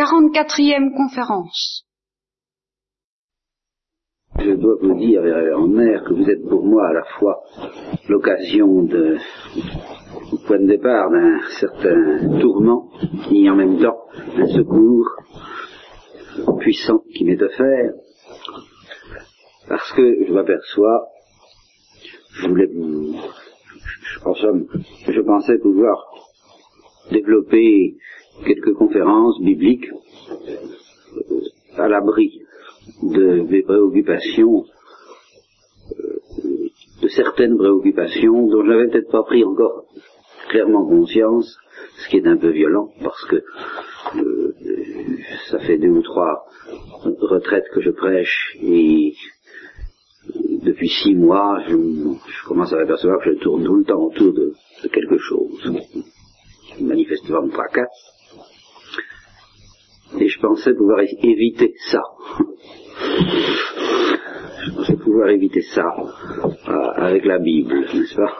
44e conférence. Je dois vous dire, en mer, que vous êtes pour moi à la fois l'occasion de, au point de départ d'un certain tourment et en même temps un secours puissant qui m'est offert, parce que je m'aperçois, je voulais, en somme, je pensais pouvoir développer quelques conférences bibliques euh, à l'abri de mes préoccupations, euh, de certaines préoccupations dont je n'avais peut-être pas pris encore clairement conscience, ce qui est un peu violent parce que euh, ça fait deux ou trois retraites que je prêche et depuis six mois, je, commence à m'apercevoir que je tourne tout le temps autour de, de quelque chose. Manifestement me tracasse. Et je pensais pouvoir éviter ça. je pensais pouvoir éviter ça euh, avec la Bible, n'est-ce pas?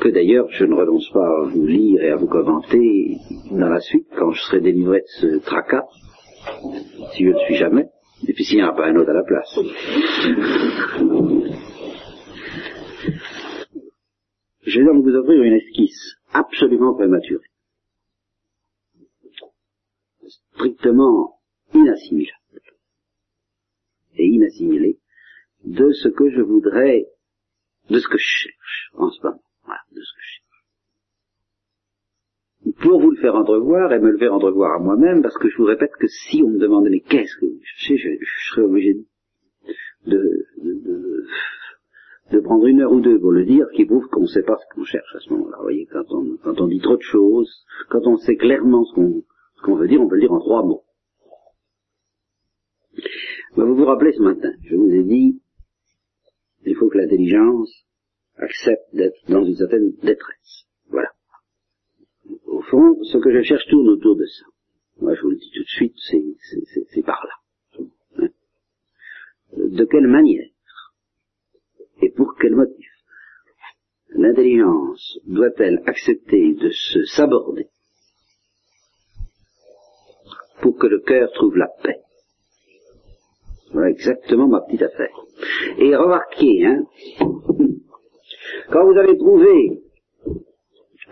Que d'ailleurs, je ne renonce pas à vous lire et à vous commenter dans la suite, quand je serai délivré de ce tracas, si je ne suis jamais, et puis s'il n'y en a pas un autre à la place. Je vais donc vous offrir une esquisse absolument prématurée strictement inassimilable et inassimilé de ce que je voudrais, de ce que je cherche en ce moment. Voilà, de ce que je cherche. Pour vous le faire entrevoir et me le faire entrevoir à moi-même, parce que je vous répète que si on me demandait mais qu'est-ce que vous cherchez, je, serais obligé de, prendre une heure ou deux pour le dire, qui prouve qu'on ne sait pas ce qu'on cherche à ce moment-là. Vous voyez, quand on, quand on dit trop de choses, quand on sait clairement ce qu'on qu'on veut dire, on peut le dire en trois mots. vous vous rappelez ce matin, je vous ai dit, il faut que l'intelligence accepte d'être dans une certaine détresse. Voilà. Au fond, ce que je cherche tourne autour de ça. Moi, je vous le dis tout de suite, c'est par là. Hein. De quelle manière et pour quel motif l'intelligence doit-elle accepter de se s'aborder pour que le cœur trouve la paix. Voilà exactement ma petite affaire. Et remarquez, hein, quand vous avez trouvé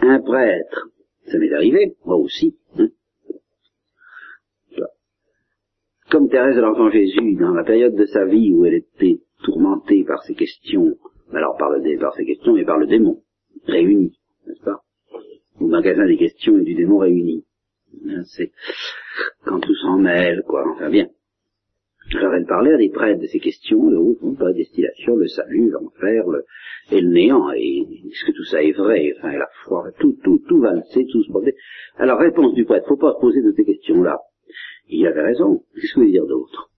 un prêtre, ça m'est arrivé, moi aussi, hein, comme Thérèse de l'Enfant Jésus, dans la période de sa vie où elle était tourmentée par ces questions, alors par, le, par ces questions et par le démon, réunis, n'est-ce pas? Au magasin des questions et du démon réunis. Hein, c'est s'en mêle, quoi, enfin bien. Alors elle parlait à des prêtres de ces questions, le haut la destillation, le salut, l'enfer, le, et le néant, et est-ce que tout ça est vrai, enfin la foi, tout, tout, tout valser, tout se porter. Alors réponse du prêtre, faut pas se poser de ces questions-là. Il avait raison, qu'est-ce que vous dire d'autre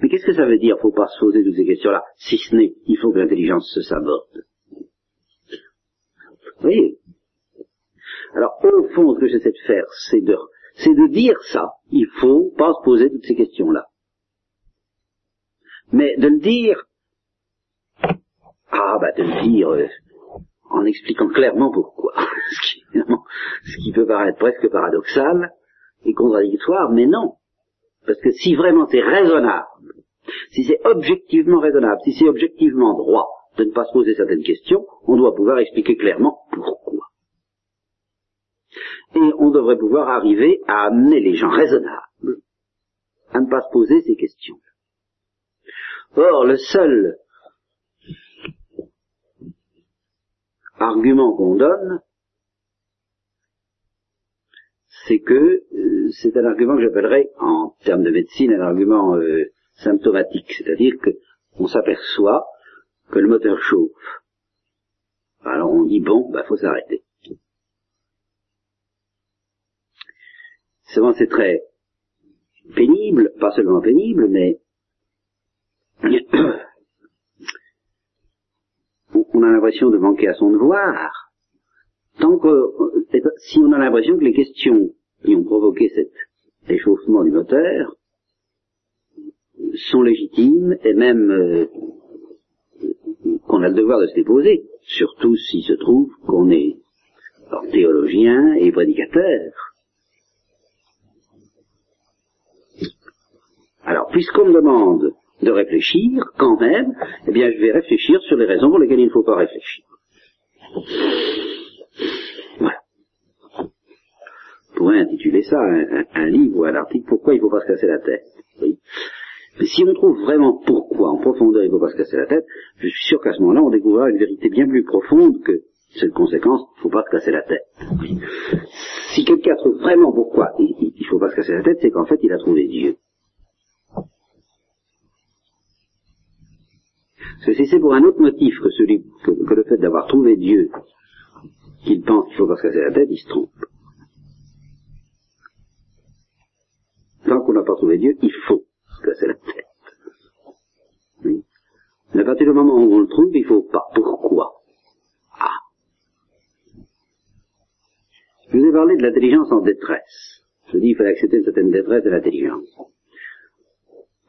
Mais qu'est-ce que ça veut dire, faut pas se poser de ces questions-là, si ce n'est, il faut que l'intelligence se saborde. Vous voyez alors, au fond, ce que j'essaie de faire, c'est de, c'est de dire ça. Il faut pas se poser toutes ces questions-là. Mais de le dire, ah, bah, de le dire, euh, en expliquant clairement pourquoi. ce, qui, ce qui peut paraître presque paradoxal et contradictoire, mais non. Parce que si vraiment c'est raisonnable, si c'est objectivement raisonnable, si c'est objectivement droit de ne pas se poser certaines questions, on doit pouvoir expliquer clairement pourquoi et on devrait pouvoir arriver à amener les gens raisonnables à ne pas se poser ces questions. Or, le seul argument qu'on donne, c'est que euh, c'est un argument que j'appellerais, en termes de médecine, un argument euh, symptomatique, c'est-à-dire qu'on s'aperçoit que le moteur chauffe. Alors on dit bon, bah faut s'arrêter. Souvent c'est très pénible, pas seulement pénible, mais on a l'impression de manquer à son devoir. Tant que, si on a l'impression que les questions qui ont provoqué cet échauffement du moteur sont légitimes et même euh, qu'on a le devoir de se les poser, surtout s'il se trouve qu'on est théologien et prédicateur Alors, puisqu'on me demande de réfléchir, quand même, eh bien, je vais réfléchir sur les raisons pour lesquelles il ne faut pas réfléchir. Voilà. On pourrait intituler ça un, livre ou un article, Pourquoi il ne faut pas se casser la tête. Mais si on trouve vraiment pourquoi en profondeur il ne faut pas se casser la tête, je suis sûr qu'à ce moment-là, on découvrira une vérité bien plus profonde que cette conséquence, il ne faut pas se casser la tête. Si quelqu'un trouve vraiment pourquoi il ne faut pas se casser la tête, c'est qu'en fait, il a trouvé Dieu. Parce que si c'est pour un autre motif que, celui, que, le fait d'avoir trouvé Dieu qu'il pense qu'il faut pas se casser la tête, il se trompe. Tant qu'on n'a pas trouvé Dieu, il faut se casser la tête. Oui. Mais à partir du moment où on le trouve, il faut pas. Pourquoi? Ah Je vous ai parlé de l'intelligence en détresse. Je dis qu'il fallait accepter une certaine détresse de l'intelligence.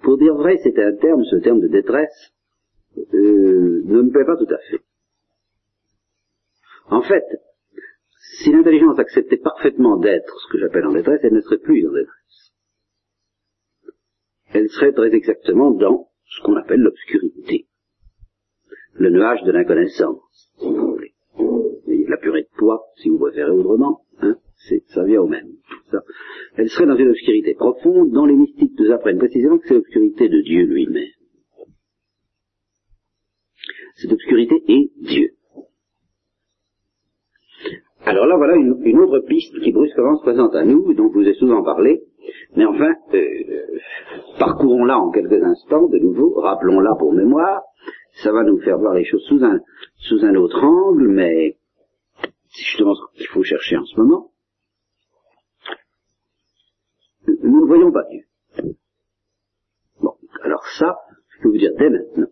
Pour dire vrai, c'est un terme, ce terme de détresse, euh, ne me plaît pas tout à fait. En fait, si l'intelligence acceptait parfaitement d'être ce que j'appelle en détresse, elle ne serait plus en détresse. Elle serait très exactement dans ce qu'on appelle l'obscurité, le nuage de l'inconnaissance, si vous voulez. La purée de poids, si vous préférez autrement, hein, ça vient au même. Elle serait dans une obscurité profonde dont les mystiques nous apprennent précisément que c'est l'obscurité de Dieu lui-même. Cette obscurité est Dieu. Alors là, voilà une, autre piste qui brusquement se présente à nous, dont je vous ai souvent parlé, mais enfin, euh, parcourons-la en quelques instants de nouveau, rappelons-la pour mémoire, ça va nous faire voir les choses sous un, sous un autre angle, mais c'est justement ce qu'il faut chercher en ce moment. Nous ne voyons pas Dieu. Bon, alors ça, je peux vous dire dès maintenant,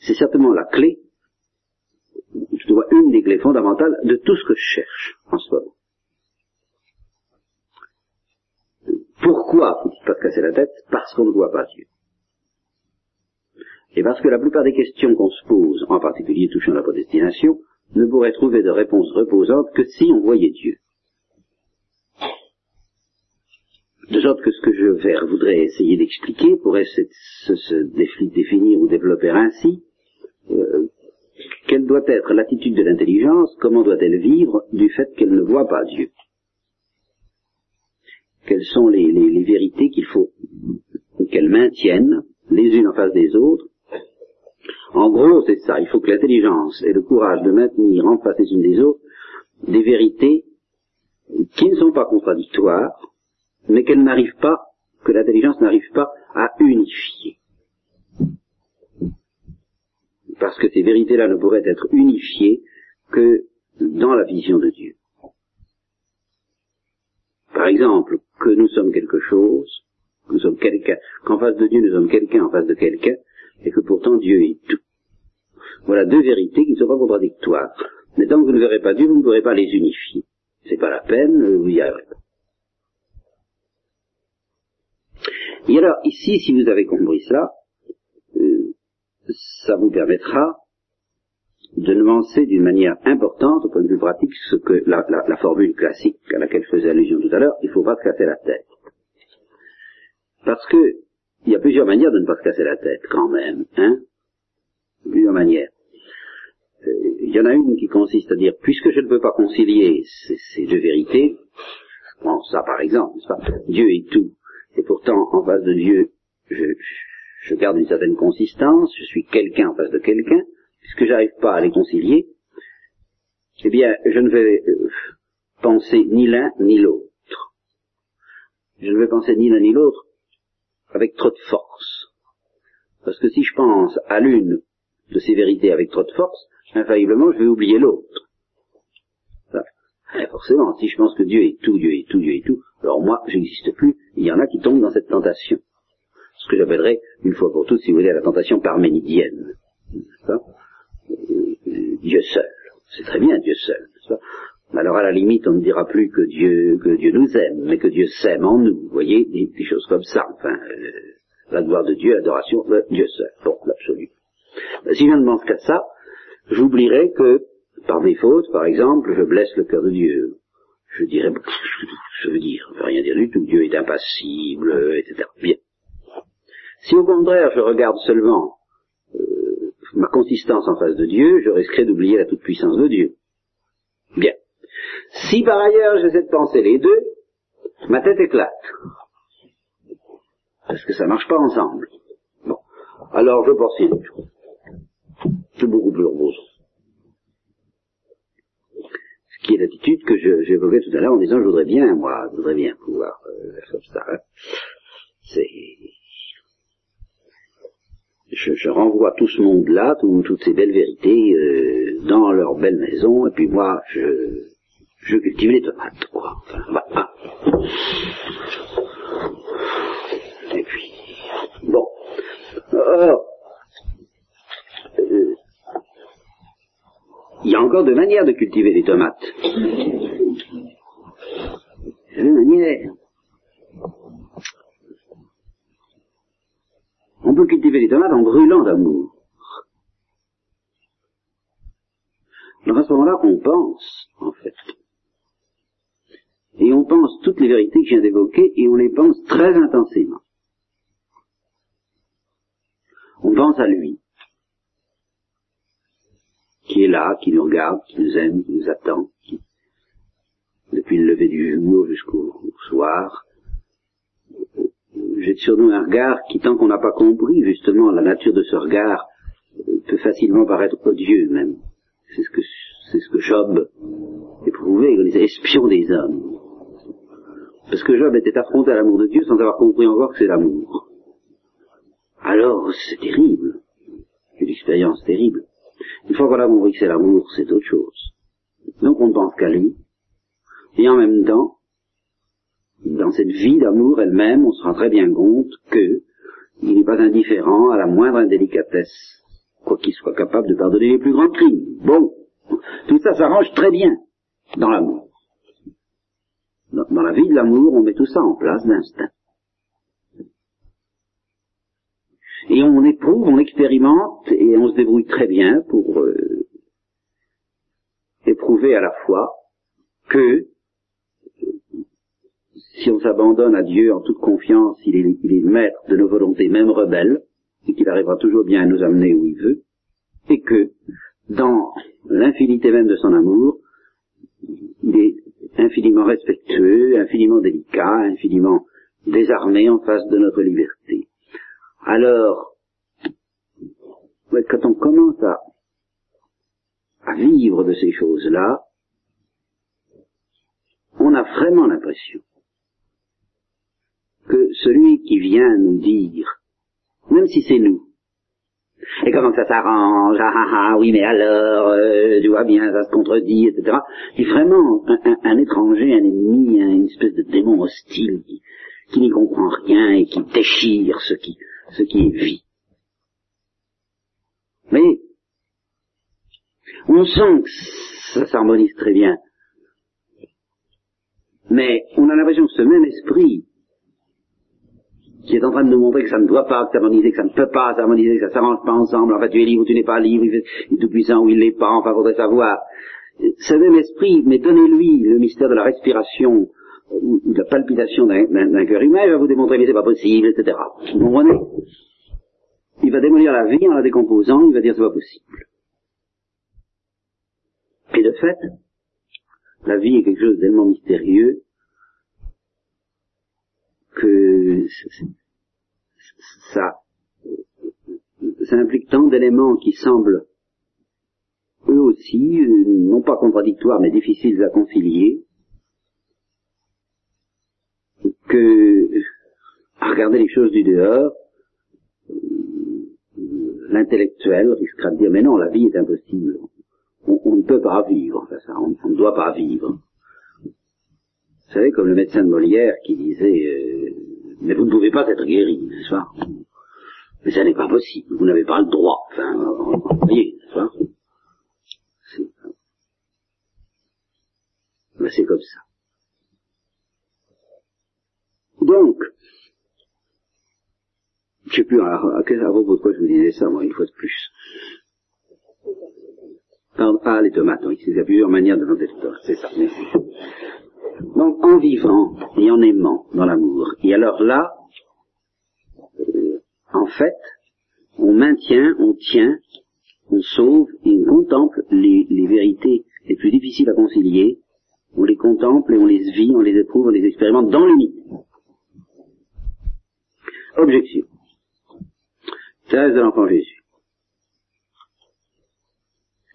c'est certainement la clé, une des clés fondamentales de tout ce que je cherche en ce moment. Pourquoi faut-il pas se casser la tête Parce qu'on ne voit pas Dieu. Et parce que la plupart des questions qu'on se pose, en particulier touchant la prédestination, ne pourraient trouver de réponse reposante que si on voyait Dieu. De sorte que ce que je voudrais essayer d'expliquer pourrait se, définir ou développer ainsi. Euh, quelle doit être l'attitude de l'intelligence Comment doit-elle vivre du fait qu'elle ne voit pas Dieu Quelles sont les, les vérités qu'il faut qu'elle maintienne les unes en face des autres En gros, c'est ça. Il faut que l'intelligence ait le courage de maintenir en face les unes des autres des vérités qui ne sont pas contradictoires, mais qu'elle n'arrive pas, que l'intelligence n'arrive pas à unifier. Parce que ces vérités-là ne pourraient être unifiées que dans la vision de Dieu. Par exemple, que nous sommes quelque chose, nous sommes quelqu'un, qu'en face de Dieu nous sommes quelqu'un en face de quelqu'un, et que pourtant Dieu est tout. Voilà deux vérités qui ne sont pas contradictoires. Mais tant que vous ne verrez pas Dieu, vous ne pourrez pas les unifier. C'est pas la peine, vous y arriverez pas. Et alors, ici, si vous avez compris cela, euh, ça vous permettra de nuancer d'une manière importante, au point de vue pratique, ce que la, formule classique à laquelle je faisais allusion tout à l'heure, il ne faut pas se casser la tête. Parce que il y a plusieurs manières de ne pas se casser la tête, quand même, hein Plusieurs manières. Euh, il y en a une qui consiste à dire, puisque je ne peux pas concilier ces, ces deux vérités, bon, ça par exemple, pas? Dieu est tout, et pourtant, en face de Dieu, je, garde une certaine consistance, je suis quelqu'un en face de quelqu'un, puisque j'arrive pas à les concilier, eh bien, je ne vais euh, penser ni l'un ni l'autre. Je ne vais penser ni l'un ni l'autre avec trop de force. Parce que si je pense à l'une de ces vérités avec trop de force, infailliblement, je vais oublier l'autre. Forcément, si je pense que Dieu est tout, Dieu est tout, Dieu est tout, alors moi, je n'existe plus. Il y en a qui tombent dans cette tentation. Ce que j'appellerais, une fois pour toutes, si vous voulez, la tentation parménidienne. Euh, Dieu seul. C'est très bien, Dieu seul. Alors à la limite, on ne dira plus que Dieu, que Dieu nous aime, mais que Dieu s'aime en nous. Vous voyez, des, choses comme ça. Enfin, euh, la gloire de Dieu, l'adoration Dieu seul. Bon, l'absolu. Si je ne pense qu'à ça, j'oublierai que, par mes fautes, par exemple, je blesse le cœur de Dieu je dirais, je veux dire, ça veut rien rien du tout. Dieu est impassible, etc. Bien. Si au contraire je regarde seulement euh, ma consistance en face de Dieu, je risquerais d'oublier la toute-puissance de Dieu. Bien. Si par ailleurs j'essaie de penser les deux, ma tête éclate. Parce que ça marche pas ensemble. Bon. Alors je poursuis. C'est beaucoup plus reposant. Qui est l'attitude que j'évoquais tout à l'heure en disant je voudrais bien, moi, je voudrais bien pouvoir euh, faire comme ça. Hein. C'est je, renvoie tout ce monde-là, toutes ces belles vérités euh, dans leur belle maison, et puis moi, je, je cultive les tomates, quoi. Enfin, bah, Et puis, bon. Alors, euh, il y a encore deux manières de cultiver les tomates. Deux manières. On peut cultiver les tomates en brûlant d'amour. Alors à ce moment-là, on pense, en fait. Et on pense toutes les vérités que je viens d'évoquer, et on les pense très intensément. On pense à lui, qui est là, qui nous regarde, qui nous aime, qui nous attend, qui, depuis le lever du jour jusqu'au soir, jette sur nous un regard qui, tant qu'on n'a pas compris justement la nature de ce regard, peut facilement paraître odieux même. C'est ce que c'est ce que Job éprouvait, il disait espion des hommes. Parce que Job était affronté à l'amour de Dieu sans avoir compris encore que c'est l'amour. Alors, c'est terrible. Une expérience terrible. Une fois qu'on a compris que c'est l'amour, c'est autre chose. Donc on ne pense qu'à lui. Et en même temps, dans cette vie d'amour elle-même, on se rend très bien compte que il n'est pas indifférent à la moindre indélicatesse, quoi qu'il soit capable de pardonner les plus grands crimes. Bon, tout ça s'arrange très bien dans l'amour. Dans, la vie de l'amour, on met tout ça en place d'instinct. Et on éprouve, on expérimente, et on se débrouille très bien pour euh, éprouver à la fois que si on s'abandonne à Dieu en toute confiance, il est, il est maître de nos volontés, même rebelles, et qu'il arrivera toujours bien à nous amener où il veut, et que, dans l'infinité même de son amour, il est infiniment respectueux, infiniment délicat, infiniment désarmé en face de notre liberté. Alors, quand on commence à, vivre de ces choses-là, on a vraiment l'impression que celui qui vient nous dire, même si c'est nous, et comment ça s'arrange, ah ah ah, oui mais alors, euh, tu vois bien, ça se contredit, etc. est vraiment un, étranger, un ennemi, une espèce de démon hostile qui n'y comprend rien et qui déchire ce qui, ce qui est vie. Mais on sent que ça s'harmonise très bien. Mais on a l'impression que ce même esprit qui est en train de nous montrer que ça ne doit pas s'harmoniser, que ça ne peut pas s'harmoniser, que ça ne s'arrange pas ensemble, en fait tu es libre ou tu n'es pas libre, il est tout puissant ou il l'est pas, enfin faudrait savoir. Ce même esprit, mais donnez-lui le mystère de la respiration ou de la palpitation d'un cœur humain, il va vous démontrer que c'est pas possible, etc. Vous comprenez? Il va démolir la vie en la décomposant, il va dire c'est pas possible. Et de fait, la vie est quelque chose tellement mystérieux que ça, ça implique tant d'éléments qui semblent eux aussi, non pas contradictoires, mais difficiles à concilier, que à regarder les choses du dehors, l'intellectuel risquera de dire mais non, la vie est impossible. On, ne peut pas vivre, enfin ça, on, ne doit pas vivre. Vous savez, comme le médecin de Molière qui disait euh, mais vous ne pouvez pas être guéri, n'est-ce pas? Mais ça n'est pas possible, vous n'avez pas le droit. Enfin, vous voyez, n'est-ce pas? C'est comme ça. Donc, je sais plus à, à, à, propos de quoi je vous disais ça, moi, une fois de plus. ah, les tomates, oui, il y a plusieurs manières de planter tomates, c'est ça, merci. Donc en vivant et en aimant dans l'amour. Et alors là, euh, en fait, on maintient, on tient, on sauve et on contemple les, les vérités les plus difficiles à concilier. On les contemple et on les vit, on les éprouve, on les expérimente dans l'unité. Objection. Thérèse de l'enfant Jésus.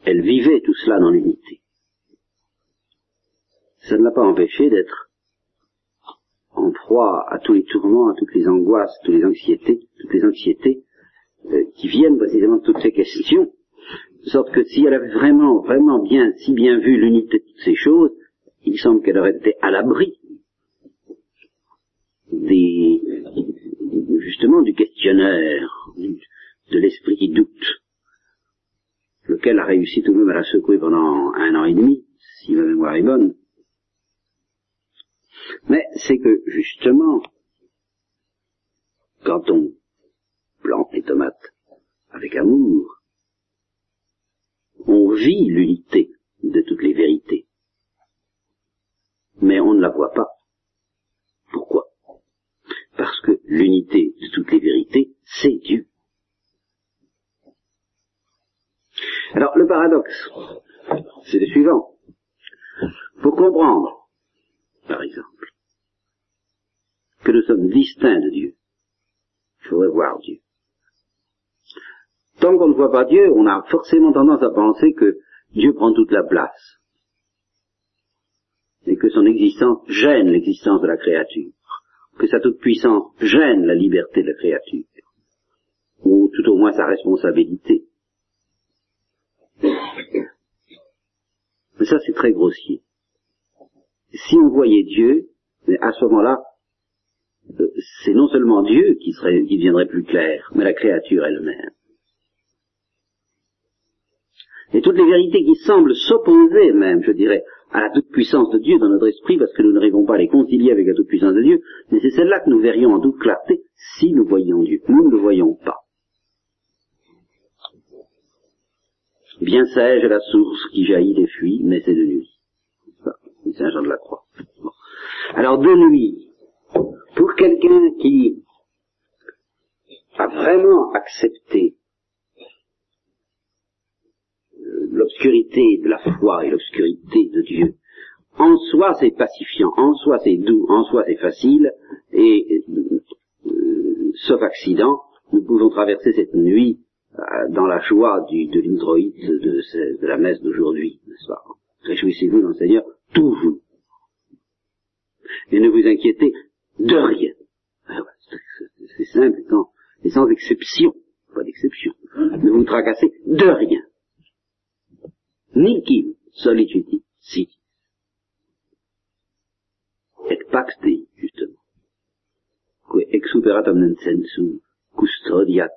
Elle vivait tout cela dans l'unité. Ça ne l'a pas empêché d'être en proie à tous les tourments, à toutes les angoisses, toutes les anxiétés, toutes les anxiétés euh, qui viennent précisément de toutes ces questions, de sorte que si elle avait vraiment, vraiment bien, si bien vu l'unité de toutes ces choses, il semble qu'elle aurait été à l'abri des, justement du questionnaire, de l'esprit qui doute, lequel a réussi tout de même à la secouer pendant un an et demi, si ma mémoire est bonne. Mais c'est que, justement, quand on plante les tomates avec amour, on vit l'unité de toutes les vérités. Mais on ne la voit pas. Pourquoi? Parce que l'unité de toutes les vérités, c'est Dieu. Alors le paradoxe, c'est le suivant. Pour comprendre, par exemple, que nous sommes distincts de Dieu, il faudrait voir Dieu. Tant qu'on ne voit pas Dieu, on a forcément tendance à penser que Dieu prend toute la place et que son existence gêne l'existence de la créature, que sa toute-puissance gêne la liberté de la créature, ou tout au moins sa responsabilité. Mais ça, c'est très grossier. Si on voyait Dieu, à ce moment-là, euh, c'est non seulement Dieu qui, serait, qui deviendrait plus clair, mais la créature elle-même. Et toutes les vérités qui semblent s'opposer même, je dirais, à la toute-puissance de Dieu dans notre esprit, parce que nous n'arrivons pas à les concilier avec la toute-puissance de Dieu, mais c'est celle-là que nous verrions en toute clarté si nous voyions Dieu. Nous ne le voyons pas. Bien sage est la source qui jaillit et fuit, mais c'est de nuit. C'est Saint Jean de la Croix. Alors de nuit, pour quelqu'un qui a vraiment accepté l'obscurité de la foi et l'obscurité de Dieu, en soi c'est pacifiant, en soi c'est doux, en soi c'est facile, et euh, sauf accident, nous pouvons traverser cette nuit euh, dans la joie du, de l'introïte de, de, la messe d'aujourd'hui, n'est-ce pas? Réjouissez-vous dans le Seigneur toujours. Et ne vous inquiétez de rien. Ah c'est simple et sans exception, pas d'exception. Ne vous tracassez de rien nihil solitude si. Et pacte, justement. Que exuperatum non sensu custodiat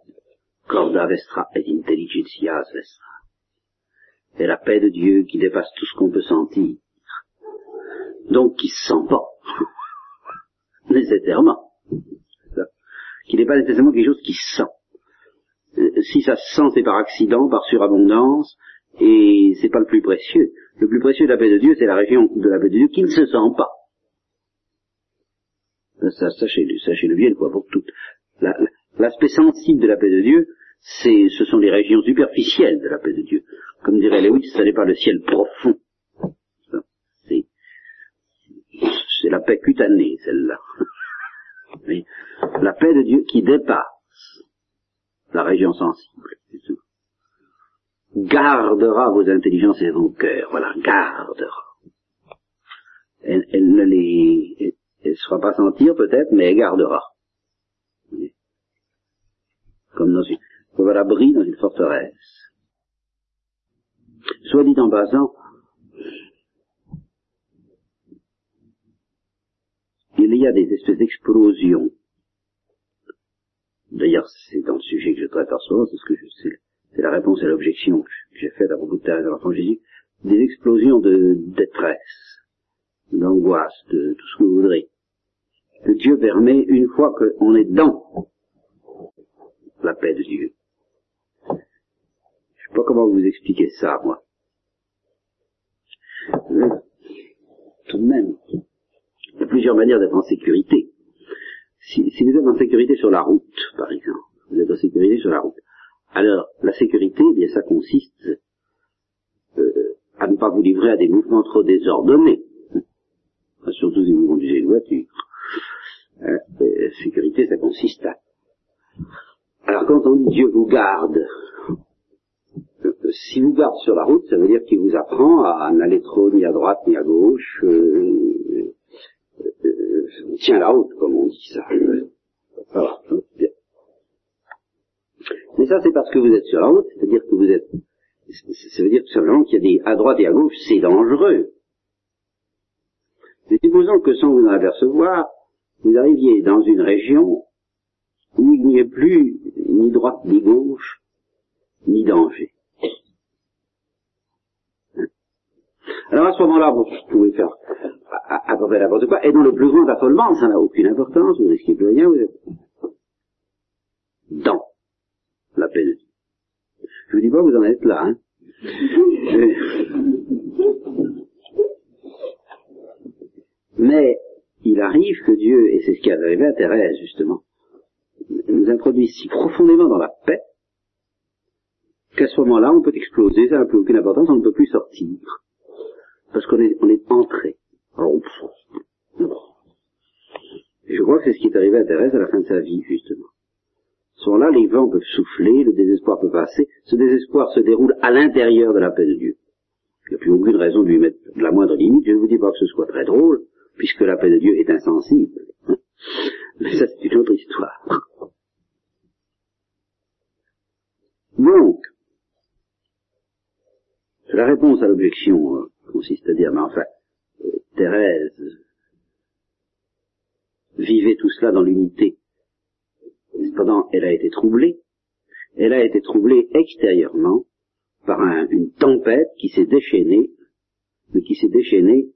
corda vestra et intelligentias vestra. C'est la paix de Dieu qui dépasse tout ce qu'on peut sentir. Donc qui se sent pas. nécessairement. Qui n'est pas nécessairement quelque chose qui se sent. Euh, si ça se sent, c'est par accident, par surabondance, et c'est pas le plus précieux. Le plus précieux de la paix de Dieu, c'est la région de la paix de Dieu qui ne se sent pas. Sachez-le, sachez-le bien, quoi, pour tout. L'aspect sensible de la paix de Dieu, ce sont les régions superficielles de la paix de Dieu. Comme dirait Lewis, ce n'est pas le ciel profond. C'est, la paix cutanée, celle-là. Mais la paix de Dieu qui dépasse la région sensible gardera vos intelligences et vos cœurs. Voilà, gardera. Elle, ne les, elle, se fera pas sentir peut-être, mais elle gardera. Comme dans une, à l'abri dans une forteresse. Soit dit en passant, il y a des espèces d'explosions. D'ailleurs, c'est dans le sujet que je traite en ce moment, c'est ce que c'est la réponse à l'objection que j'ai faite à propos de Thérèse de l'Enfant Jésus, des explosions de détresse, d'angoisse, de tout ce que vous voudrez, que Dieu permet une fois qu'on est dans la paix de Dieu. Sais pas comment vous expliquer ça, moi. tout de même, plusieurs manières d'être en sécurité. Si, si, vous êtes en sécurité sur la route, par exemple, vous êtes en sécurité sur la route. Alors, la sécurité, eh bien, ça consiste euh, à ne pas vous livrer à des mouvements trop désordonnés. Surtout si vous conduisez une voiture. Euh, euh, sécurité, ça consiste à... Alors, quand on dit Dieu vous garde, si vous garde sur la route, ça veut dire qu'il vous apprend à n'aller trop ni à droite ni à gauche. Euh, euh, tient la route, comme on dit ça. Voilà. Mais ça, c'est parce que vous êtes sur la route, c'est-à-dire que vous êtes... Ça veut dire tout simplement qu'il y a des... À droite et à gauche, c'est dangereux. Mais supposons que sans vous en apercevoir, vous arriviez dans une région où il n'y ait plus ni droite ni gauche, ni danger. Alors à ce moment-là, vous pouvez faire à, peu près n'importe quoi, et dans le plus grand affolement, ça n'a aucune importance, vous risquez plus rien, vous êtes dans la Dieu. Je vous dis pas, vous en êtes là, hein. Mais il arrive que Dieu, et c'est ce qui est arrivé à Thérèse justement, nous introduise si profondément dans la paix qu'à ce moment-là, on peut exploser, ça n'a plus aucune importance, on ne peut plus sortir parce qu'on est, on est entré. Alors, je crois que c'est ce qui est arrivé à Thérèse à la fin de sa vie, justement. À ce moment-là, les vents peuvent souffler, le désespoir peut passer. Ce désespoir se déroule à l'intérieur de la paix de Dieu. Il n'y a plus aucune raison de lui mettre de la moindre limite. Je ne vous dis pas que ce soit très drôle, puisque la paix de Dieu est insensible. Mais ça, c'est une autre histoire. Donc, la réponse à l'objection euh, consiste à dire, mais enfin, euh, Thérèse vivait tout cela dans l'unité. Cependant, elle a été troublée. Elle a été troublée extérieurement par une tempête qui s'est déchaînée, mais qui s'est déchaînée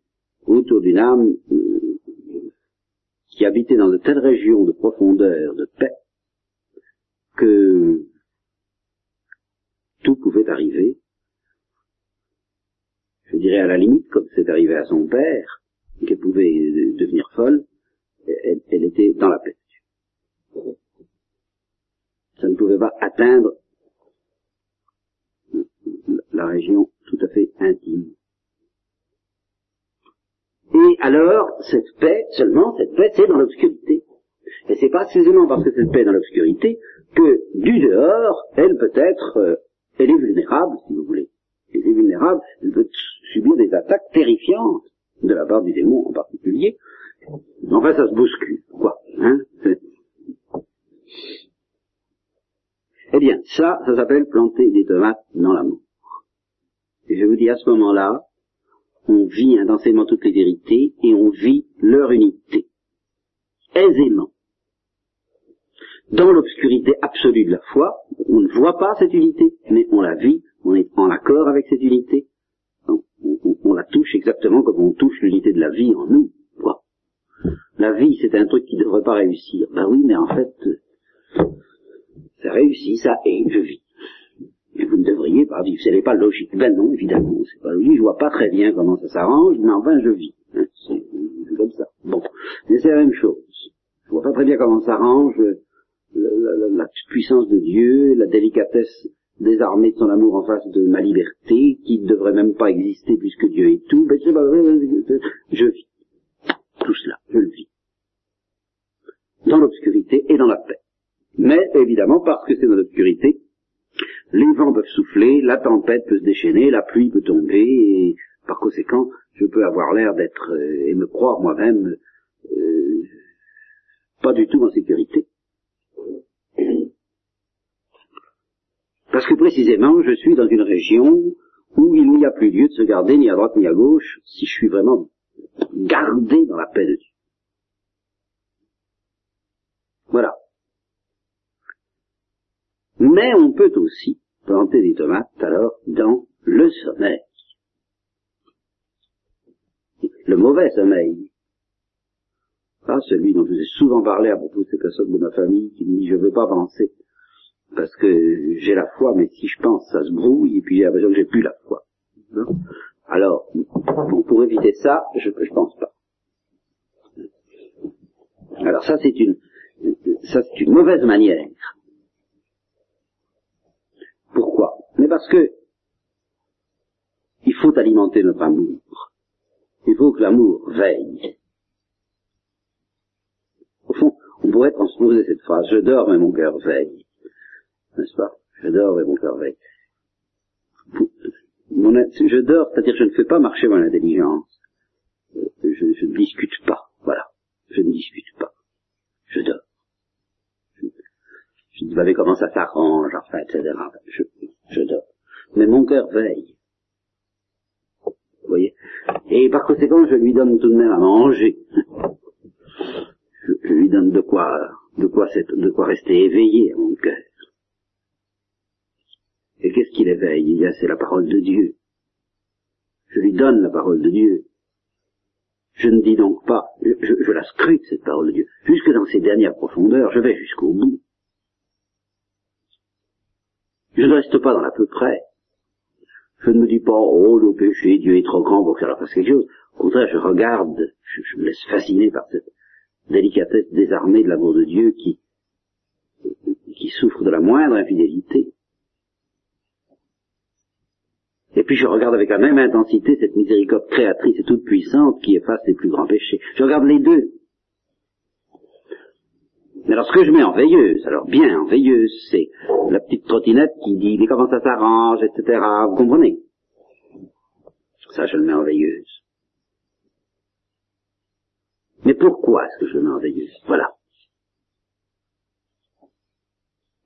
autour d'une âme euh, qui habitait dans de telles régions de profondeur, de paix, que tout pouvait arriver, je dirais à la limite, comme c'est arrivé à son père, qu'elle pouvait devenir folle, elle, était dans la paix. Ça ne pouvait pas atteindre la région tout à fait intime. Et alors, cette paix, seulement, cette paix, c'est dans l'obscurité. Et c'est pas précisément parce que cette paix est dans l'obscurité que, du dehors, elle peut être, euh, elle est vulnérable, si vous voulez. Elle est vulnérable, elle peut subir des attaques terrifiantes de la part du démon en particulier. Enfin, ça se bouscule, quoi. Hein eh bien, ça, ça s'appelle planter des tomates dans l'amour. Et je vous dis, à ce moment-là, on vit intensément toutes les vérités et on vit leur unité. Aisément. Dans l'obscurité absolue de la foi, on ne voit pas cette unité, mais on la vit, on est en accord avec cette unité, on, la touche exactement comme on touche l'unité de la vie en nous. Quoi. La vie, c'est un truc qui ne devrait pas réussir. Ben oui, mais en fait, ça réussit, ça, et je vis. Et vous ne devriez pas vivre. Ce n'est pas logique. Ben non, évidemment, c'est pas logique. Je vois pas très bien comment ça s'arrange, mais enfin, je vis. Hein, c'est comme ça. Bon. Mais c'est la même chose. Je vois pas très bien comment ça s'arrange la, la, puissance de Dieu, la délicatesse désarmé de son amour en face de ma liberté, qui ne devrait même pas exister puisque Dieu est tout, ben je vis. Tout cela, je le vis. Dans l'obscurité et dans la paix. Mais évidemment, parce que c'est dans l'obscurité, les vents peuvent souffler, la tempête peut se déchaîner, la pluie peut tomber, et par conséquent, je peux avoir l'air d'être, euh, et me croire moi-même, euh, pas du tout en sécurité. Parce que précisément, je suis dans une région où il n'y a plus lieu de se garder ni à droite ni à gauche si je suis vraiment gardé dans la paix de Dieu. Voilà. Mais on peut aussi planter des tomates alors dans le sommeil. Le mauvais sommeil. Pas celui dont je vous ai souvent parlé à propos de ces personnes de ma famille qui me dit je veux pas penser parce que j'ai la foi, mais si je pense, ça se brouille, et puis j'ai l'impression que j'ai plus la foi. Alors, pour éviter ça, je ne pense pas. Alors ça c'est une ça c'est une mauvaise manière. Pourquoi? Mais parce que il faut alimenter notre amour. Il faut que l'amour veille. Au fond, on pourrait transposer cette phrase, je dors mais mon cœur veille. N'est-ce pas? Je dors mais mon cœur veille. je dors, c'est-à-dire je ne fais pas marcher mon intelligence. Je, je ne discute pas. Voilà. Je ne discute pas. Je dors. Je, je dis, vous comment ça s'arrange, enfin, etc. Je, je dors. Mais mon cœur veille. Vous voyez? Et par conséquent, je lui donne tout de même à manger je, lui donne de quoi, de quoi, de quoi rester éveillé à mon cœur. Et qu'est-ce qu'il éveille Il y a, c'est la parole de Dieu. Je lui donne la parole de Dieu. Je ne dis donc pas, je, la scrute, cette parole de Dieu. Jusque dans ses dernières profondeurs, je vais jusqu'au bout. Je ne reste pas dans la peu près. Je ne me dis pas, oh, le péché, Dieu est trop grand pour que ça fasse quelque chose. Au contraire, je regarde, je, je me laisse fasciner par cette, délicatesse désarmée de l'amour de Dieu qui, qui souffre de la moindre infidélité. Et puis je regarde avec la même intensité cette miséricorde créatrice et toute puissante qui efface les plus grands péchés. Je regarde les deux. Mais alors ce que je mets en veilleuse, alors bien en veilleuse, c'est la petite trottinette qui dit mais comment ça s'arrange, etc. Vous comprenez? Ça je le mets en veilleuse. Mais pourquoi est-ce que je mets veilleuse? Voilà.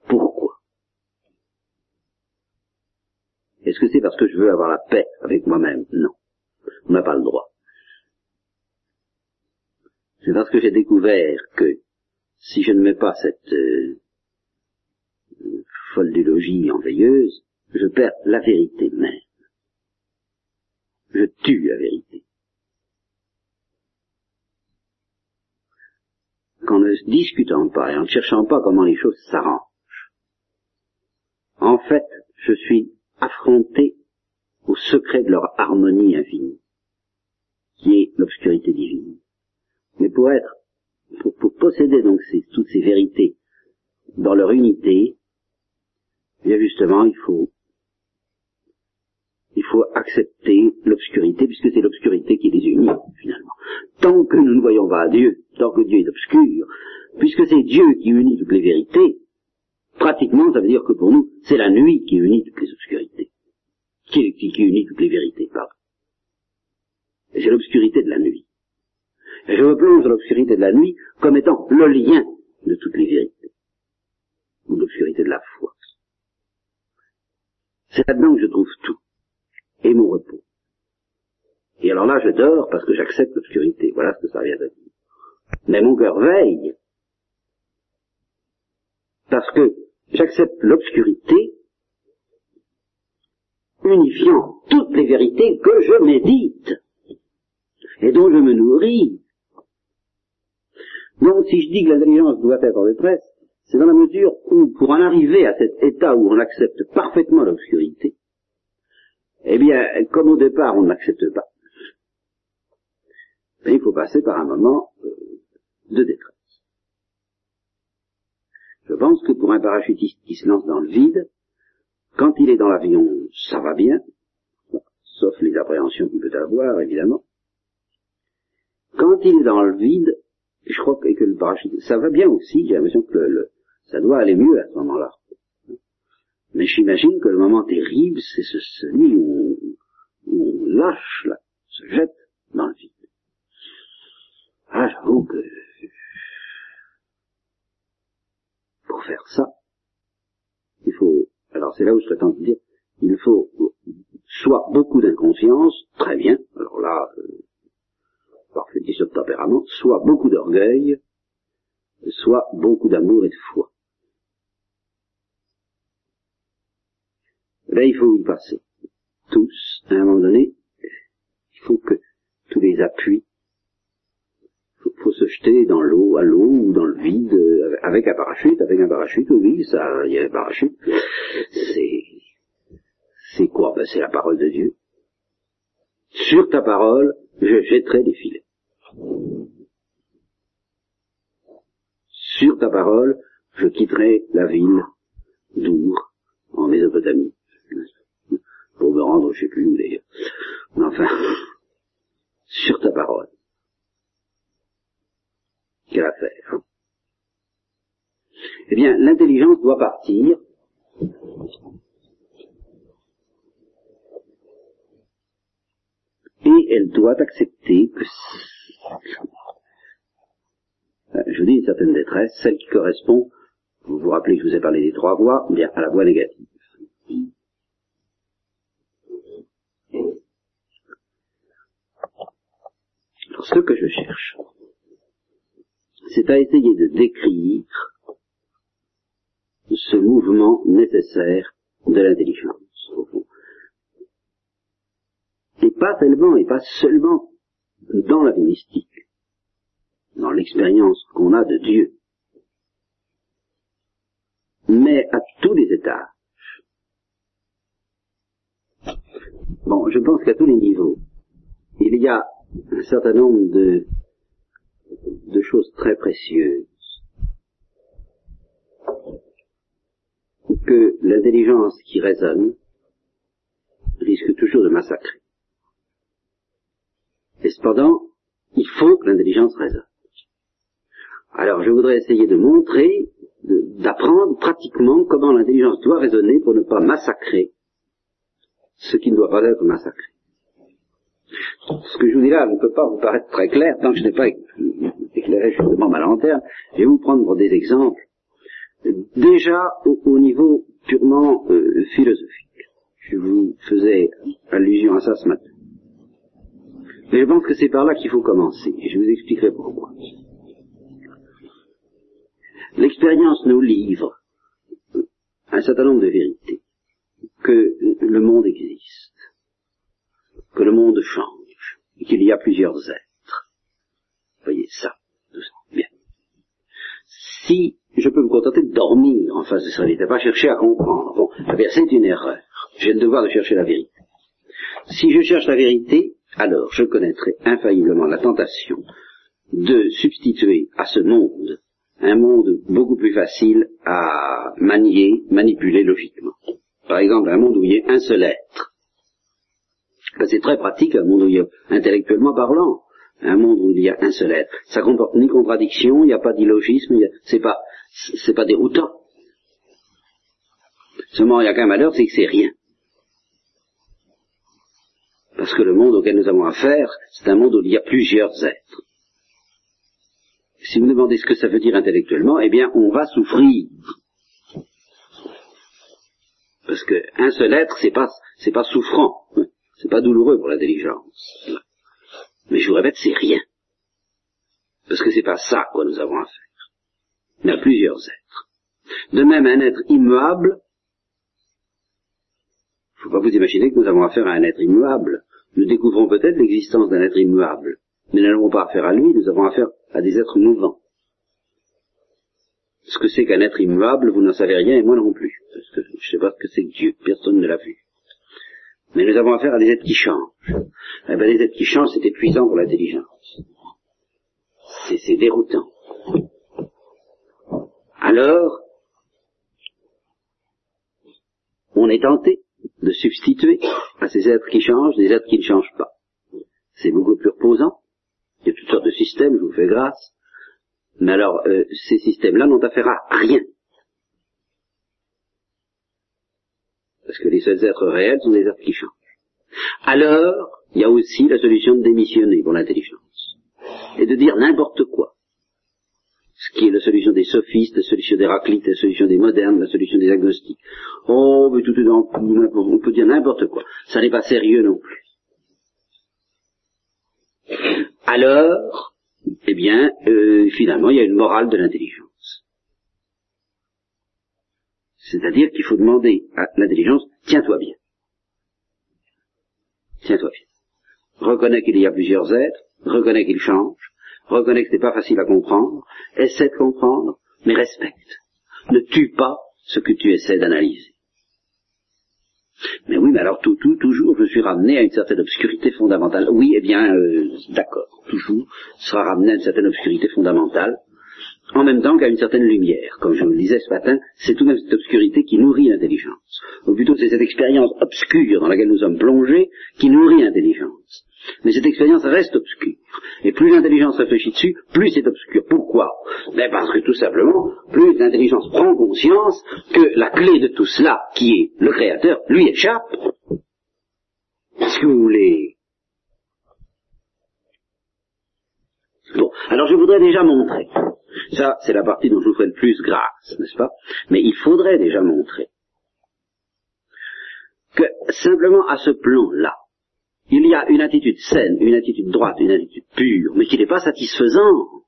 Pourquoi Est-ce que c'est parce que je veux avoir la paix avec moi-même? Non. On n'a pas le droit. C'est parce que j'ai découvert que si je ne mets pas cette euh, folle en veilleuse, je perds la vérité même. Je tue la vérité. qu'en ne discutant pas et en ne cherchant pas comment les choses s'arrangent, en fait, je suis affronté au secret de leur harmonie infinie, qui est l'obscurité divine. Mais pour être, pour, posséder donc toutes ces vérités dans leur unité, eh bien justement, il faut, il faut accepter l'obscurité, puisque c'est l'obscurité qui les unit, finalement. Tant que nous ne voyons pas Dieu, tant que Dieu est obscur, puisque c'est Dieu qui unit toutes les vérités, pratiquement ça veut dire que pour nous, c'est la nuit qui unit toutes les obscurités, qui, qui, unit toutes les vérités, pardon. C'est l'obscurité de la nuit. Et je me plonge dans l'obscurité de la nuit comme étant le lien de toutes les vérités, ou l'obscurité de la foi. C'est là-dedans que je trouve tout, et mon repos. Et alors là, je dors parce que j'accepte l'obscurité. Voilà ce que ça vient de dire. Mais mon cœur veille parce que j'accepte l'obscurité unifiant toutes les vérités que je médite et dont je me nourris. Donc si je dis que l'intelligence doit être en détresse, c'est dans la mesure où, pour en arriver à cet état où on accepte parfaitement l'obscurité, eh bien, comme au départ on n'accepte pas, ben, il faut passer par un moment euh, de détresse. Je pense que pour un parachutiste qui se lance dans le vide, quand il est dans l'avion, ça va bien, sauf les appréhensions qu'il peut avoir, évidemment. Quand il est dans le vide, je crois que, le parachutiste, ça va bien aussi, j'ai l'impression que le, ça doit aller mieux à ce moment-là. Mais j'imagine que le moment terrible, c'est celui où on, lâche, là, se jette dans le vide. Ah, j'avoue que pour faire ça, c'est là où je serais tenté de dire, il faut soit beaucoup d'inconscience, très bien, alors là, euh, parfait de tempérament, soit beaucoup d'orgueil, soit beaucoup d'amour et de foi. Là, il faut y passer. Tous, à un moment donné, il faut que tous les appuis faut, faut se jeter dans l'eau, à l'eau ou dans le vide, euh, avec un parachute, avec un parachute, oui, ça, il y a un parachute. C'est, c'est quoi? Ben, C'est la parole de Dieu. Sur ta parole, je jetterai des filets. sur ta parole, je quitterai la ville d'Our, en Mésopotamie. Pour me rendre, je sais plus où d'ailleurs. Mais enfin, sur ta parole. Quelle affaire. Hein. Eh bien, l'intelligence doit partir et elle doit accepter que euh, je vous dis une certaine détresse, celle qui correspond, vous vous rappelez que je vous ai parlé des trois voies, bien à la voie négative. Alors, ce que je cherche, c'est à essayer de décrire ce mouvement nécessaire de l'intelligence, au fond. Et pas tellement et pas seulement dans la vie mystique, dans l'expérience qu'on a de Dieu, mais à tous les étages. Bon, je pense qu'à tous les niveaux, il y a un certain nombre de, de choses très précieuses que l'intelligence qui résonne risque toujours de massacrer. Et cependant, il faut que l'intelligence résonne. Alors je voudrais essayer de montrer, d'apprendre pratiquement comment l'intelligence doit raisonner pour ne pas massacrer ce qui ne doit pas être massacré. Ce que je vous dis là ne peut pas vous paraître très clair tant que je n'ai pas éclairé justement ma lanterne. Je vais vous prendre des exemples. Déjà au, niveau purement euh, philosophique. Je vous faisais allusion à ça ce matin. Mais je pense que c'est par là qu'il faut commencer. Et je vous expliquerai pourquoi. L'expérience nous livre un certain nombre de vérités. Que le monde existe, que le monde change, et qu'il y a plusieurs êtres. Voyez ça. Bien. Si je peux me contenter de dormir en face de ça, vérité, pas chercher à comprendre. Bon, eh c'est une erreur. J'ai le devoir de chercher la vérité. Si je cherche la vérité, alors je connaîtrai infailliblement la tentation de substituer à ce monde un monde beaucoup plus facile à manier, manipuler logiquement. Par exemple, un monde où il y a un seul être. C'est très pratique, un monde où il y a, intellectuellement parlant, un monde où il y a un seul être. Ça comporte ni contradiction, il n'y a pas d'illogisme, c'est pas, c'est pas déroutant. Seulement, il y a qu'un malheur, c'est que c'est rien. Parce que le monde auquel nous avons affaire, c'est un monde où il y a plusieurs êtres si vous me demandez ce que ça veut dire intellectuellement, eh bien, on va souffrir. Parce qu'un seul être, c'est pas, pas souffrant, c'est pas douloureux pour l'intelligence. Mais je vous répète, c'est rien. Parce que c'est pas ça quoi nous avons à faire. Il y a plusieurs êtres. De même, un être immuable, faut pas vous imaginer que nous avons affaire à un être immuable. Nous découvrons peut-être l'existence d'un être immuable. Mais nous n'avons pas affaire à lui, nous avons affaire à des êtres mouvants. Ce que c'est qu'un être immuable, vous n'en savez rien et moi non plus. Parce que je ne sais pas ce que c'est que Dieu, personne ne l'a vu. Mais nous avons affaire à des êtres qui changent. Eh bien, les êtres qui changent, c'est épuisant pour l'intelligence. C'est déroutant. Alors, on est tenté de substituer à ces êtres qui changent des êtres qui ne changent pas. C'est beaucoup plus reposant, il y a toutes sortes de systèmes, je vous fais grâce. Mais alors, euh, ces systèmes-là n'ont affaire à rien. Parce que les seuls êtres réels sont des êtres qui changent. Alors, il y a aussi la solution de démissionner pour l'intelligence. Et de dire n'importe quoi. Ce qui est la solution des sophistes, la solution des raclites, la solution des modernes, la solution des agnostiques. Oh, mais tout est dans on peut dire n'importe quoi. Ça n'est pas sérieux non plus alors, eh bien, euh, finalement, il y a une morale de l'intelligence. C'est-à-dire qu'il faut demander à l'intelligence, tiens-toi bien. Tiens-toi bien. Reconnais qu'il y a plusieurs êtres, reconnais qu'ils changent, reconnais que ce n'est pas facile à comprendre, essaie de comprendre, mais respecte. Ne tue pas ce que tu essaies d'analyser. Mais oui, mais alors tout, tout, toujours, je suis ramené à une certaine obscurité fondamentale. Oui, eh bien, euh, d'accord, toujours, sera ramené à une certaine obscurité fondamentale. En même temps qu'à une certaine lumière. Comme je vous le disais ce matin, c'est tout de même cette obscurité qui nourrit l'intelligence. Ou plutôt, c'est cette expérience obscure dans laquelle nous sommes plongés qui nourrit l'intelligence. Mais cette expérience reste obscure. Et plus l'intelligence réfléchit dessus, plus c'est obscur. Pourquoi? Ben Parce que tout simplement, plus l'intelligence prend conscience que la clé de tout cela, qui est le Créateur, lui échappe. Si vous voulez? Bon, alors je voudrais déjà montrer. Ça, c'est la partie dont je vous ferai le plus grâce, n'est-ce pas? Mais il faudrait déjà montrer que simplement à ce plan-là, il y a une attitude saine, une attitude droite, une attitude pure, mais qui n'est pas satisfaisante.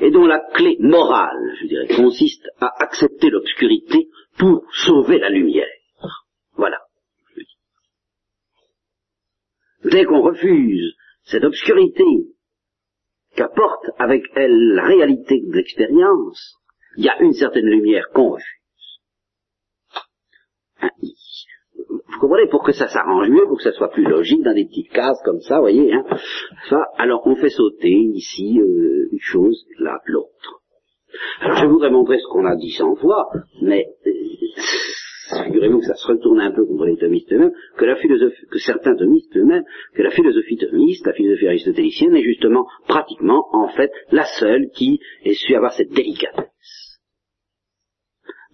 Et dont la clé morale, je dirais, consiste à accepter l'obscurité pour sauver la lumière. Voilà. Dès qu'on refuse cette obscurité qu'apporte avec elle la réalité de l'expérience, il y a une certaine lumière qu'on refuse. Hein, vous comprenez, pour que ça s'arrange mieux, pour que ça soit plus logique dans des petites cases comme ça, vous voyez, hein, alors on fait sauter ici euh, une chose, là, l'autre. Alors je voudrais montrer ce qu'on a dit cent fois, mais euh, figurez-vous que ça se retourne un peu contre les thomistes eux-mêmes, que la philosophie, que certains thomistes eux-mêmes, que la philosophie thomiste, la philosophie aristotélicienne est justement, pratiquement, en fait, la seule qui ait su avoir cette délicatesse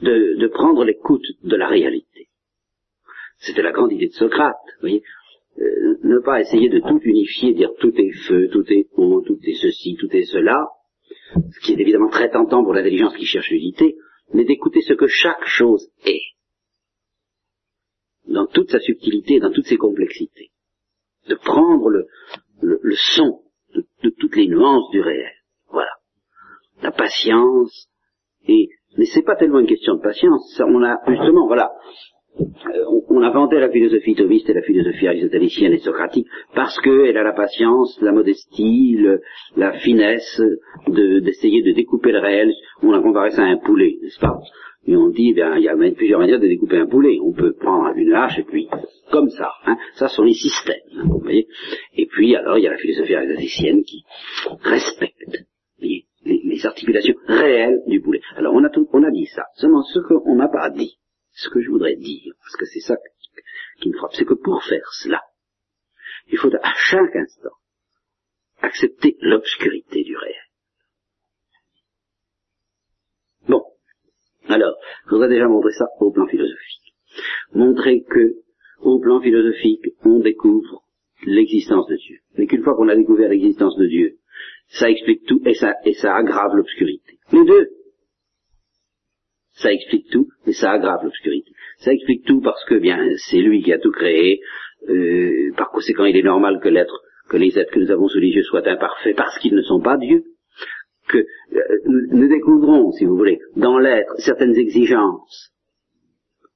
de, de prendre l'écoute de la réalité. C'était la grande idée de Socrate, vous voyez. Euh, ne pas essayer de tout unifier, dire tout est feu, tout est eau, tout est ceci, tout est cela, ce qui est évidemment très tentant pour l'intelligence qui cherche l'unité, mais d'écouter ce que chaque chose est, dans toute sa subtilité, dans toutes ses complexités, de prendre le, le, son de, de, toutes les nuances du réel. Voilà. La patience, et mais c'est pas tellement une question de patience, ça, on a justement, voilà, euh, on inventait la philosophie thomiste et la philosophie aristotélicienne et socratique parce qu'elle a la patience, la modestie, la finesse d'essayer de, découper le réel. On a comparé ça à un poulet, n'est-ce pas? On dit, bien, il y a plusieurs manières de découper un poulet. On peut prendre une hache et puis, comme ça, hein, ça sont les systèmes, vous voyez. Et puis, alors, il y a la philosophie aristotélicienne qui respecte les, articulations réelles du poulet. Alors, on a, on a dit ça. Seulement, ce qu'on n'a pas dit, ce que je voudrais dire, parce que c'est ça qui me frappe, c'est que pour faire cela, il faut à chaque instant accepter l'obscurité du réel. Bon. Alors, je voudrais déjà montrer ça au plan philosophique. Montrer que, au plan philosophique, on découvre l'existence de Dieu. Mais qu'une fois qu'on a découvert l'existence de Dieu, ça explique tout et ça, et ça aggrave l'obscurité. Les deux ça explique tout, et ça aggrave l'obscurité. Ça explique tout parce que, bien, c'est lui qui a tout créé. Euh, par conséquent, il est normal que l'être, que les êtres que nous avons sous les yeux soient imparfaits parce qu'ils ne sont pas Dieu. Que euh, nous découvrons, si vous voulez, dans l'être certaines exigences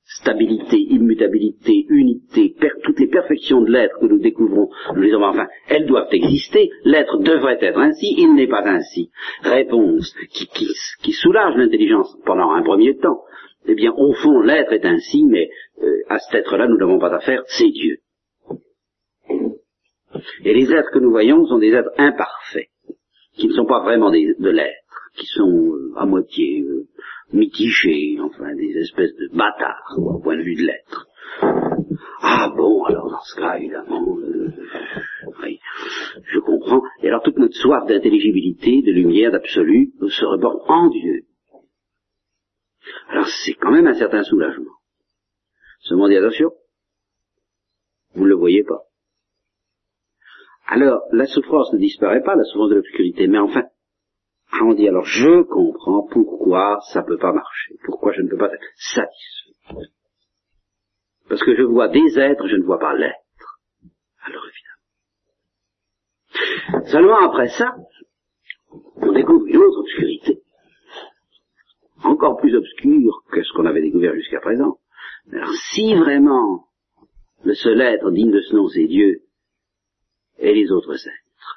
stabilité, immutabilité, unité, toutes les perfections de l'être que nous découvrons, nous disons enfin, elles doivent exister, l'être devrait être ainsi, il n'est pas ainsi. Réponse qui, qui, soulage l'intelligence pendant un premier temps. Eh bien, au fond, l'être est ainsi, mais euh, à cet être-là, nous n'avons pas affaire, c'est Dieu. Et les êtres que nous voyons sont des êtres imparfaits, qui ne sont pas vraiment de l'être, qui sont euh, à moitié euh, mitigés, enfin des espèces de bâtards au point de vue de l'être. Ah bon, alors dans ce cas, évidemment, euh, oui, je comprends. Et alors toute notre soif d'intelligibilité, de lumière, d'absolu, se reporte en Dieu. Alors c'est quand même un certain soulagement. Seulement attention, vous ne le voyez pas. Alors, la souffrance ne disparaît pas, la souffrance de l'obscurité, mais enfin, on dit alors je comprends pourquoi ça ne peut pas marcher, pourquoi je ne peux pas être satisfait. Parce que je vois des êtres, je ne vois pas l'être. Alors évidemment. Seulement après ça, on découvre une autre obscurité, encore plus obscure que ce qu'on avait découvert jusqu'à présent. Alors si vraiment le seul être digne de ce nom c'est Dieu et les autres êtres,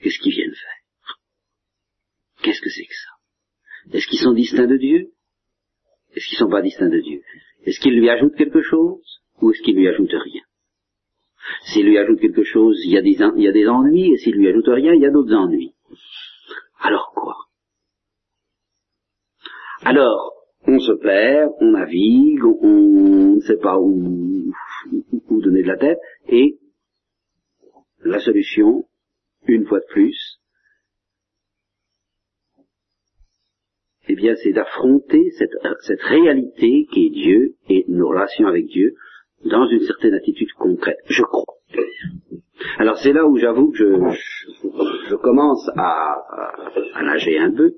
qu'est-ce qu'ils viennent faire? Qu'est-ce que c'est que ça? Est-ce qu'ils sont distincts de Dieu? Est-ce qu'ils ne sont pas distincts de Dieu? Est-ce qu'ils lui ajoutent quelque chose ou est-ce qu'ils lui ajoutent rien? S'il lui ajoute quelque chose, il y a des, ennuis, et s'il lui ajoute rien, il y a d'autres ennuis. Alors quoi? Alors, on se perd, on navigue, on ne sait pas où, où donner de la tête, et la solution, une fois de plus, eh bien, c'est d'affronter cette, réalité qui est Dieu et nos relations avec Dieu dans une certaine attitude concrète. Je crois. Alors c'est là où j'avoue que je, commence à, nager un peu.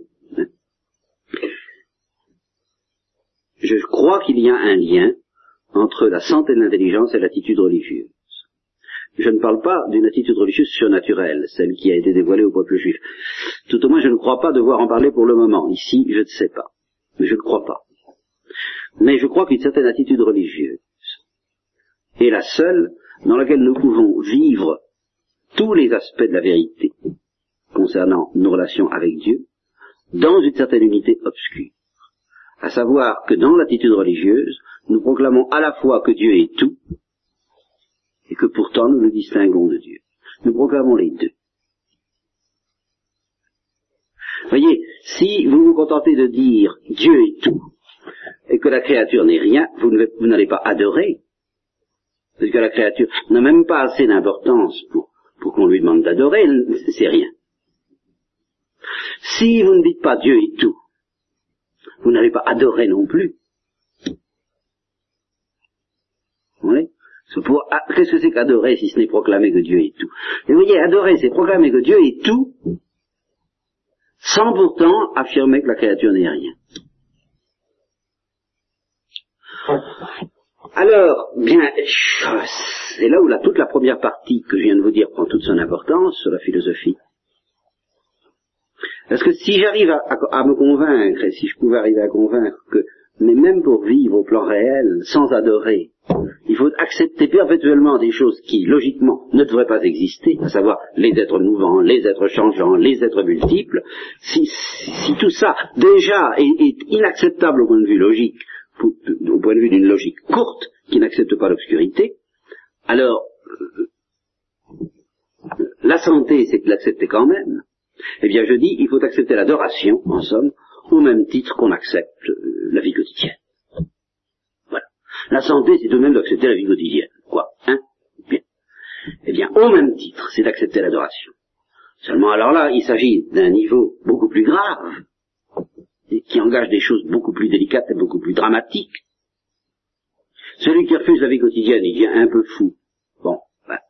Je crois qu'il y a un lien entre la santé de l'intelligence et l'attitude religieuse. Je ne parle pas d'une attitude religieuse surnaturelle, celle qui a été dévoilée au peuple juif. Tout au moins, je ne crois pas devoir en parler pour le moment. Ici, je ne sais pas. Mais je ne crois pas. Mais je crois qu'une certaine attitude religieuse est la seule dans laquelle nous pouvons vivre tous les aspects de la vérité concernant nos relations avec Dieu dans une certaine unité obscure. À savoir que dans l'attitude religieuse, nous proclamons à la fois que Dieu est tout et que pourtant nous le distinguons de Dieu. Nous proclamons les deux. Voyez, si vous vous contentez de dire Dieu est tout et que la créature n'est rien, vous n'allez pas adorer, parce que la créature n'a même pas assez d'importance pour, pour qu'on lui demande d'adorer, c'est rien. Si vous ne dites pas Dieu est tout, vous n'allez pas adorer non plus. Oui ah, Qu'est-ce que c'est qu'adorer si ce n'est proclamer que Dieu est tout? Et vous voyez, adorer, c'est proclamer que Dieu est tout, sans pourtant affirmer que la créature n'est rien. Alors, bien, c'est là où la, toute la première partie que je viens de vous dire prend toute son importance sur la philosophie. Parce que si j'arrive à, me convaincre, et si je pouvais arriver à convaincre que, mais même pour vivre au plan réel, sans adorer, il faut accepter perpétuellement des choses qui, logiquement, ne devraient pas exister, à savoir les êtres mouvants, les êtres changeants, les êtres multiples, si, tout ça, déjà, est inacceptable au point de vue logique, au point de vue d'une logique courte qui n'accepte pas l'obscurité, alors euh, la santé, c'est de l'accepter quand même. Eh bien, je dis, il faut accepter l'adoration, en somme, au même titre qu'on accepte la vie quotidienne. Voilà. La santé, c'est de même d'accepter la vie quotidienne. Quoi? Hein? Bien. Eh bien, au même titre, c'est d'accepter l'adoration. Seulement, alors là, il s'agit d'un niveau beaucoup plus grave, qui engage des choses beaucoup plus délicates et beaucoup plus dramatiques. Celui qui refuse la vie quotidienne, il devient un peu fou. Bon, bah,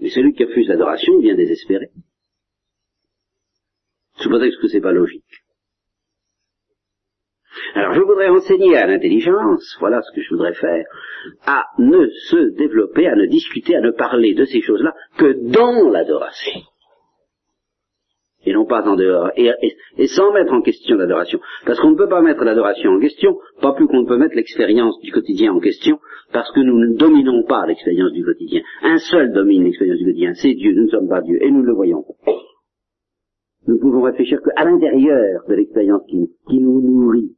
mais celui qui refuse l'adoration, il vient désespéré. Sous prétexte que c'est pas logique. Alors je voudrais enseigner à l'intelligence, voilà ce que je voudrais faire, à ne se développer, à ne discuter, à ne parler de ces choses-là que dans l'adoration et non pas en dehors, et, sans mettre en question l'adoration. Parce qu'on ne peut pas mettre l'adoration en question, pas plus qu'on ne peut mettre l'expérience du quotidien en question, parce que nous ne dominons pas l'expérience du quotidien. Un seul domine l'expérience du quotidien, c'est Dieu, nous ne sommes pas Dieu, et nous le voyons. Nous pouvons réfléchir qu'à l'intérieur de l'expérience qui, nous nourrit,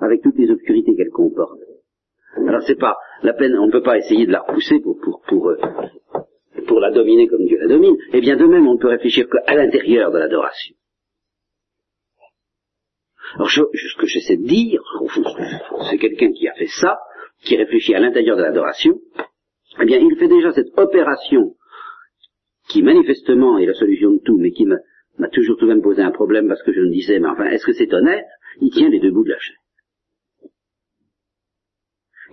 avec toutes les obscurités qu'elle comporte. Alors c'est pas la peine, on ne peut pas essayer de la repousser pour, pour, pour, euh, pour la dominer comme Dieu la domine, eh bien de même on ne peut réfléchir qu'à l'intérieur de l'adoration. Alors ce que j'essaie de dire, c'est quelqu'un qui a fait ça, qui réfléchit à l'intérieur de l'adoration, eh bien il fait déjà cette opération qui manifestement est la solution de tout, mais qui m'a toujours tout de même posé un problème parce que je me disais, mais enfin, est-ce que c'est honnête? Il tient les deux bouts de la chaîne.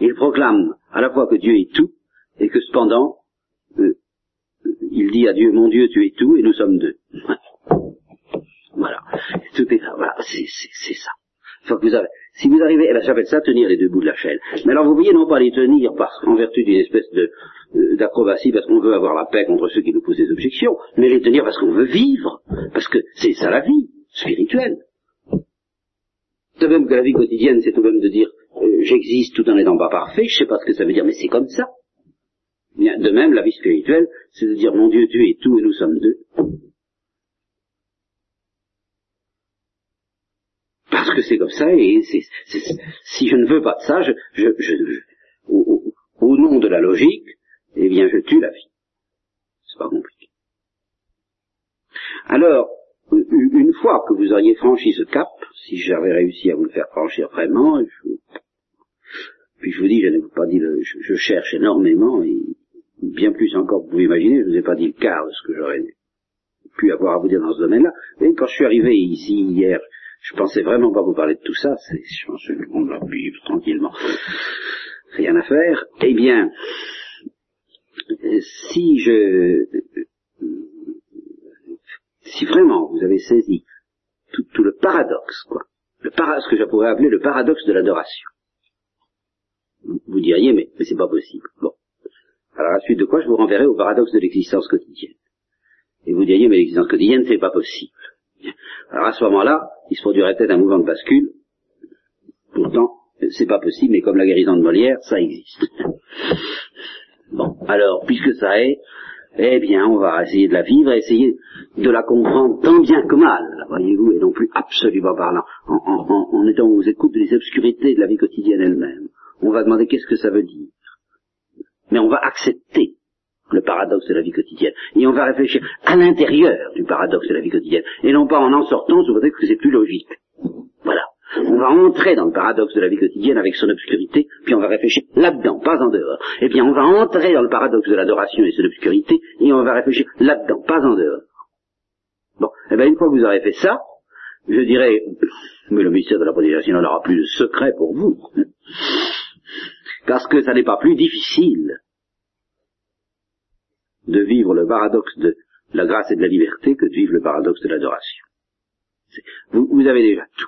Il proclame à la fois que Dieu est tout, et que cependant, euh, il dit à Dieu, mon Dieu, tu es tout, et nous sommes deux. voilà. Tout est là. Voilà, c'est ça. vous avez, si vous arrivez, eh ben, j'appelle ça tenir les deux bouts de la chaîne. Mais alors vous voyez, non pas les tenir parce, en vertu d'une espèce de, euh, d'acrobatie parce qu'on veut avoir la paix contre ceux qui nous posent des objections, mais les tenir parce qu'on veut vivre, parce que c'est ça la vie spirituelle. De même que la vie quotidienne, c'est tout de même de dire euh, j'existe tout en n'étant pas parfait, je sais pas ce que ça veut dire, mais c'est comme ça. De même, la vie spirituelle, c'est de dire, mon Dieu, tu es tout et nous sommes deux. Parce que c'est comme ça, et si je ne veux pas de ça, je, au, nom de la logique, eh bien, je tue la vie. C'est pas compliqué. Alors, une fois que vous auriez franchi ce cap, si j'avais réussi à vous le faire franchir vraiment, je... puis je vous dis, je n'ai pas dit, le... je, cherche énormément, et bien plus encore, vous pouvez imaginer, je ne vous ai pas dit le quart de ce que j'aurais pu avoir à vous dire dans ce domaine-là. Et quand je suis arrivé ici hier, je pensais vraiment pas vous parler de tout ça, c'est, je pense qu'on va vivre tranquillement. Rien à faire. Eh bien, si je, si vraiment vous avez saisi tout, tout le paradoxe, quoi, le para, ce que je pourrais appeler le paradoxe de l'adoration, vous diriez, mais, mais c'est pas possible. Bon. Alors à la suite de quoi je vous renverrai au paradoxe de l'existence quotidienne. Et vous diriez, mais l'existence quotidienne, c'est pas possible. Alors à ce moment-là, il se produirait peut-être un mouvement de bascule. Pourtant, c'est pas possible, mais comme la guérison de Molière, ça existe. Bon, alors, puisque ça est, eh bien, on va essayer de la vivre, essayer de la comprendre tant bien que mal, voyez-vous, et non plus absolument parlant, en, en, en étant aux écoutes des obscurités de la vie quotidienne elle-même. On va demander qu'est-ce que ça veut dire. Mais on va accepter le paradoxe de la vie quotidienne. Et on va réfléchir à l'intérieur du paradoxe de la vie quotidienne, et non pas en en sortant sous prétexte que c'est plus logique. Voilà. On va entrer dans le paradoxe de la vie quotidienne avec son obscurité, puis on va réfléchir là-dedans, pas en dehors. Eh bien, on va entrer dans le paradoxe de l'adoration et son obscurité, et on va réfléchir là-dedans, pas en dehors. Bon, eh bien, une fois que vous aurez fait ça, je dirais, mais le mystère de la prédication n'aura plus de secret pour vous. Parce que ça n'est pas plus difficile de vivre le paradoxe de la grâce et de la liberté que de vivre le paradoxe de l'adoration. Vous, avez déjà tout.